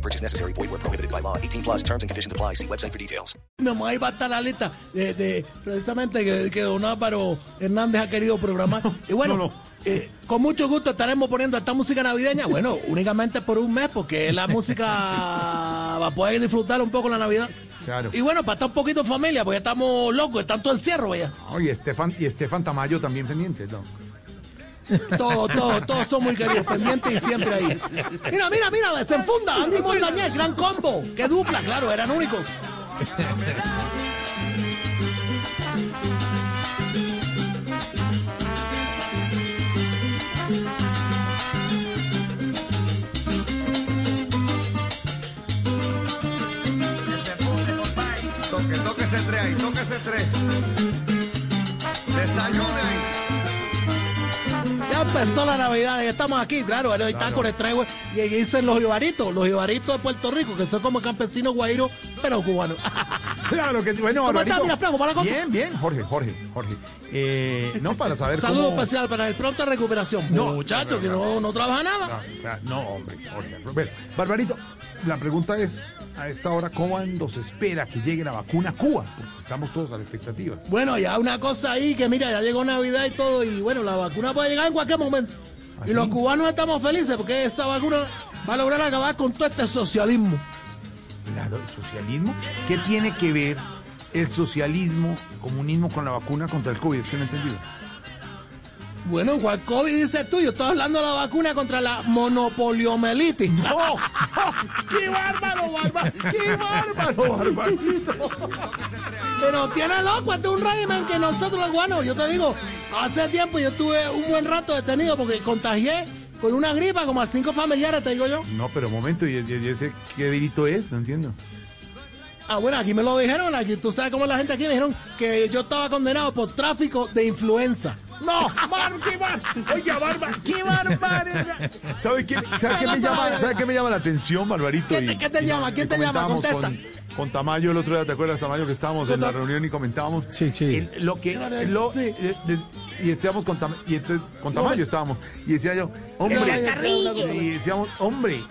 No purchase necessary. Void where prohibited by law. 18 plus terms and conditions apply. See website for details. Mi mamá iba a estar la lista de, de- precisamente que, que don Álvaro Hernández ha querido programar. Y bueno, No, no. eh, con mucho gusto estaremos poniendo esta música navideña. Bueno, únicamente por un mes, porque la música va a poder disfrutar un poco la Navidad. Claro. Y bueno, para estar un poquito familia, porque estamos locos, están todo encierro, vaya. No, y Estefan, y Estefan Tamayo también pendiente, ¿no? Todos, todos, todos son muy queridos, pendientes y siempre ahí. Mira, mira, mira, se enfunda Andy Montañez, gran combo. Qué dupla, claro, eran únicos. Toque, toque ese tres ahí, toque ese tres. Empezó la Navidad, ya estamos aquí, claro, ahí está con el traigo. Y ahí dicen los ibaritos, los ibaritos de Puerto Rico, que son como campesinos guairos, pero cubanos. Claro que sí. Bueno, ¿Cómo Barbarito. está? Mira, Franco, ¿para la cosa? Bien, bien, Jorge, Jorge, Jorge. Eh, no, para saber Saludo cómo... especial para el pronta recuperación. No, Muchacho, no, que no, no, no trabaja nada. No, hombre, Jorge. Bueno, Barbarito, la pregunta es, a esta hora, ¿cuándo se espera que llegue la vacuna a Cuba? Porque estamos todos a la expectativa. Bueno, ya una cosa ahí que mira, ya llegó Navidad y todo, y bueno, la vacuna puede llegar en cualquier momento. ¿Ah, Y sí? los cubanos estamos felices porque esa vacuna va a lograr acabar con todo este socialismo. Claro, el socialismo. ¿Qué tiene que ver el socialismo, comunismo con la vacuna contra el COVID? Es que no he entendido. Bueno, ¿cuál COVID dices tú? Yo estoy hablando de la vacuna contra la monopoliomelitis. ¡Oh! ¡Qué bárbaro, bárbaro! ¡Qué bárbaro, barbarito! Pero tiene loco, este es un régimen que nosotros los guanos, yo te digo, hace tiempo yo estuve un buen rato detenido porque contagié con una gripa como a cinco familiares, te digo yo. No, pero un momento, ¿y, y- y ese qué delito es? No entiendo. Ah, bueno, aquí me lo dijeron, aquí tú sabes cómo la gente aquí me dijeron que yo estaba condenado por tráfico de influenza. ¡No! ¡Bar, qué bar! ¡Oiga, barba! ¡Qué barbaridad! ¿Sabe qué, sabe qué me llama, sabe qué me llama la atención, Barbarito? ¿Qué te- Y- qué te y- llama? ¿Quién te llama? Contesta. Con, con Tamayo el otro día, ¿te acuerdas, Tamayo, que estábamos en la reunión y comentábamos? Sí, sí. El- lo que, lo, sí. eh, de- y estábamos con, Tam- y entonces, con Tamayo estábamos. Y decía yo, hombre, y decíamos, hombre,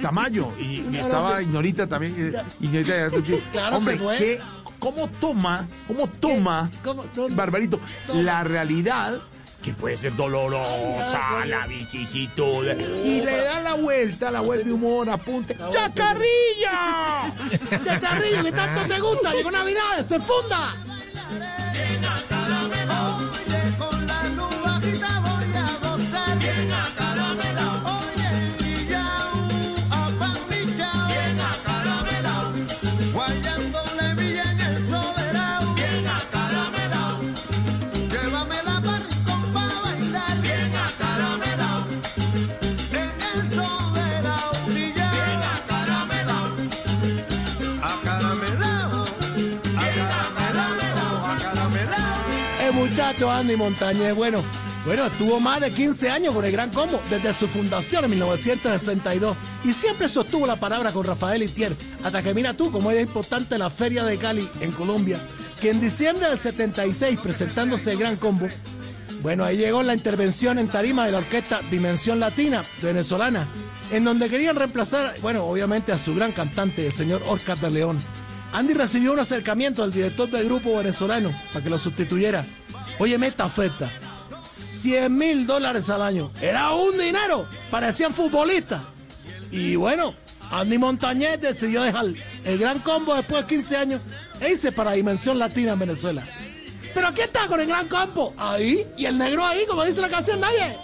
Tamayo. Y, estaba. Ignorita también. Ignorita, Claro, hombre, se fue. ¿qué- ¿cómo toma, cómo toma, ¿Cómo? No, no. Barbarito, Toma. la realidad que puede ser dolorosa, Ay, la vicisitud, y le da la vuelta, la vuelta de humor, apunte. ¡Chacarrilla! Chacharrillo, que tanto te gusta, llegó Navidad, se funda. Muchacho Andy Montañez, bueno, bueno, estuvo más de 15 años con el Gran Combo desde su fundación en 1962 y siempre sostuvo la palabra con Rafael Itier, hasta que mira tú cómo es importante la Feria de Cali en Colombia, que en diciembre del 76 presentándose el Gran Combo, bueno, ahí llegó la intervención en tarima de la orquesta Dimensión Latina venezolana, en donde querían reemplazar, bueno, obviamente a su gran cantante, el señor Oscar de León. Andy recibió un acercamiento del director del grupo venezolano para que lo sustituyera. Óyeme esta oferta. 100 mil dólares al año. Era un dinero. Parecían futbolistas. Y bueno, Andy Montañez decidió dejar el gran combo después de 15 años e irse para Dimensión Latina en Venezuela. Pero aquí está con el gran combo. Ahí. Y el negro ahí, como dice la canción nadie.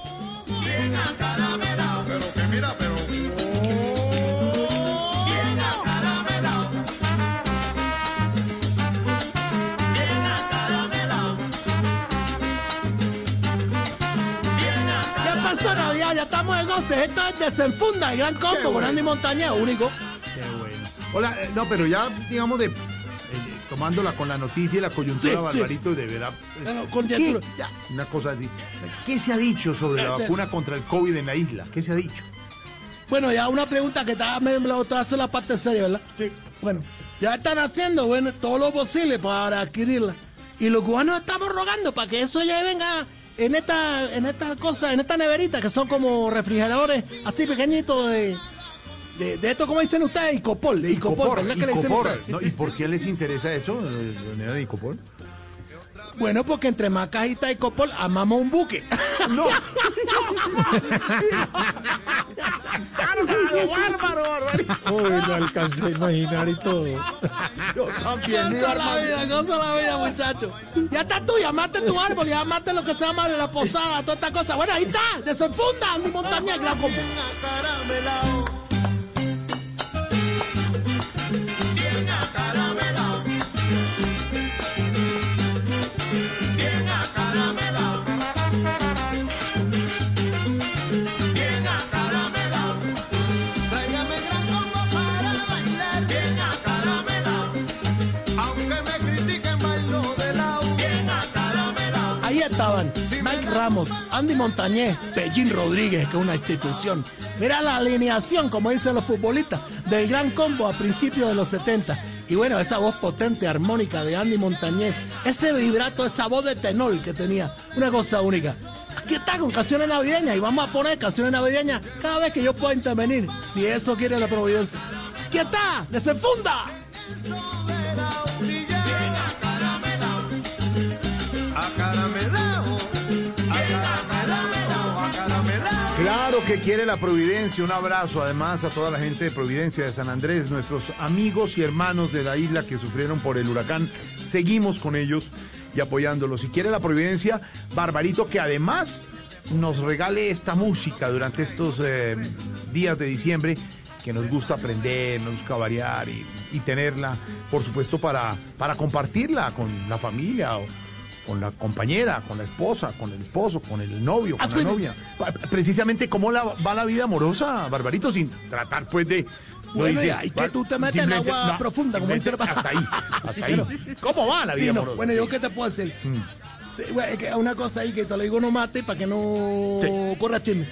Navidad, ya estamos en goce. Esto es Desenfunda, el gran combo con Andy Montañez, único. Qué bueno. Hola, eh, no, pero ya, digamos, de, eh, tomándola con la noticia y la coyuntura, Sí, sí. Barbarito, de verdad. Bueno, conjetura. ¿Qué? Ya. Una cosa así. ¿Qué se ha dicho sobre la Este- vacuna contra el COVID en la isla? ¿Qué se ha dicho? Bueno, ya una pregunta que estaba, me te hace la parte seria, ¿verdad? Sí. Bueno, ya están haciendo bueno, todo lo posible para adquirirla. Y los cubanos estamos rogando para que eso ya venga en esta, en esta cosa, en esta neverita, que son como refrigeradores así pequeñitos de, de, de esto, como dicen ustedes, Icopol. Icopol, ¿verdad que le dicen Icopor. ustedes? ¿no? ¿Y por qué les interesa eso, eh, doña de Icopor? Bueno, porque entre más cajitas de Icopol, amamos un buque. No. bárbaro, bárbaro, barbarito. Uy, no alcancé a imaginar y todo. Yo también, la vida, cosa la vida, muchacho. Ya está tú, llamaste tu árbol, llamaste lo que se llama la posada, toda esta cosa. Bueno, ahí está, desenfunda, Andy Montañez, gran combo. Estaban Mike Ramos, Andy Montañez, Pellín Rodríguez, que es una institución. Mira la alineación, como dicen los futbolistas, del gran combo a principios de los 70. Y bueno, esa voz potente, armónica de Andy Montañez, ese vibrato, esa voz de tenor que tenía, una cosa única. Aquí está con canciones navideñas y vamos a poner canciones navideñas cada vez que yo pueda intervenir, si eso quiere la providencia. Aquí está, desenfunda. Bien Claro que quiere la Providencia. Un abrazo además a toda la gente de Providencia de San Andrés, nuestros amigos y hermanos de la isla que sufrieron por el huracán. Seguimos con ellos y apoyándolos. Si quiere la Providencia, Barbarito, que además nos regale esta música durante estos eh, días de diciembre que nos gusta aprender, nos gusta variar y, tenerla, por supuesto, para, para compartirla con la familia o con la compañera, con la esposa, con el esposo, con el novio, con Así la novia. Precisamente cómo la, va la vida amorosa, Barbarito, sin tratar pues de... no Bueno, dice, y que tú te metes en agua profunda, como dice Hasta ahí, hasta ahí. ¿Cómo va la vida Sí, no, amorosa? Bueno, yo qué te puedo decir. Mm. Sí, que una cosa ahí que te lo digo no mate para que no Sí. corra chisme.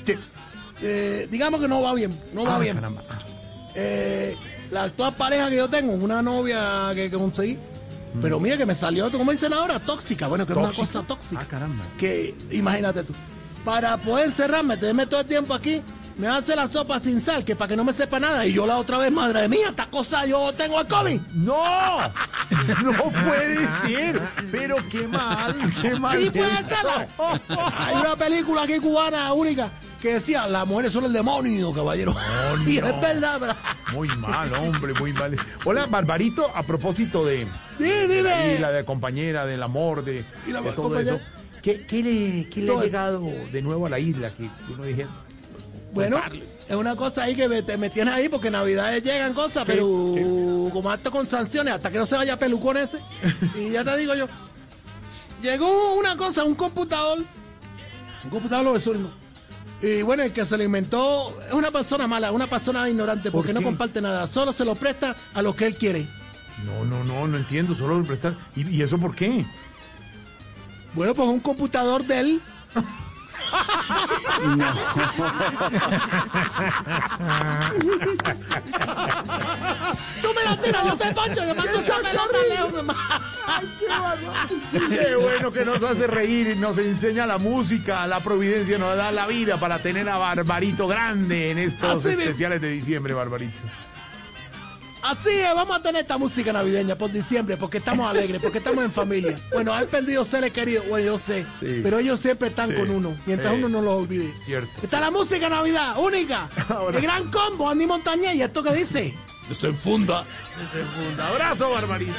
Eh, digamos que no va bien, no va Ah, bien. Ah, Eh, la actual pareja que yo tengo, una novia que, que conseguí, pero mira que me salió, como dicen ahora, tóxica. Bueno, que es una cosa tóxica. Ah, caramba. Que imagínate tú, para poder cerrarme, meterme todo el tiempo aquí, me hace la sopa sin sal, que para que no me sepa nada. Y yo la otra vez, madre mía, esta cosa yo tengo el COVID. ¡No! ¡No puede ser! Pero qué mal, qué mal. Sí, puede serlo. Hay una película aquí cubana única que decía, las mujeres son el demonio, caballero. y es verdad, ¿verdad? Muy mal, hombre, muy mal. Hola, Barbarito, a propósito de, Sí, la dime. isla, de compañera, del amor, de, Y la de todo compañera. eso. ¿Qué, qué le, qué le ha llegado de nuevo a la isla? Que uno dije, Bueno, contarle. es una cosa ahí que me, te, me tienes ahí porque navidades llegan cosas, pero como hasta con sanciones, hasta que no se vaya pelucón ese. y ya te digo yo, llegó una cosa, un computador, un computador lo. Y bueno, el que se lo inventó es una persona mala, una persona ignorante, ¿Por porque no comparte nada, solo se lo presta a lo que él quiere. no, no, no, no entiendo, solo prestar. ¿Y, y eso por qué? Bueno, pues un computador de él. Tú me la tiras, yo te poncho, yo mando esa pelota lejos, mi Qué bueno que nos hace reír, nos enseña la música, la providencia nos da la vida para tener a Barbarito grande en estos Así especiales de diciembre, Barbarito. Así es, vamos a tener esta música navideña por diciembre, porque estamos alegres, porque estamos en familia. Bueno, han perdido seres queridos, bueno, yo sé, Sí. pero ellos siempre están Sí. con uno, mientras uno no los olvide. Cierto. Está la música Navidad, única, Ahora- el gran combo, Andy Montañez, y esto que dice, desenfunda. Un abrazo, Barbarito.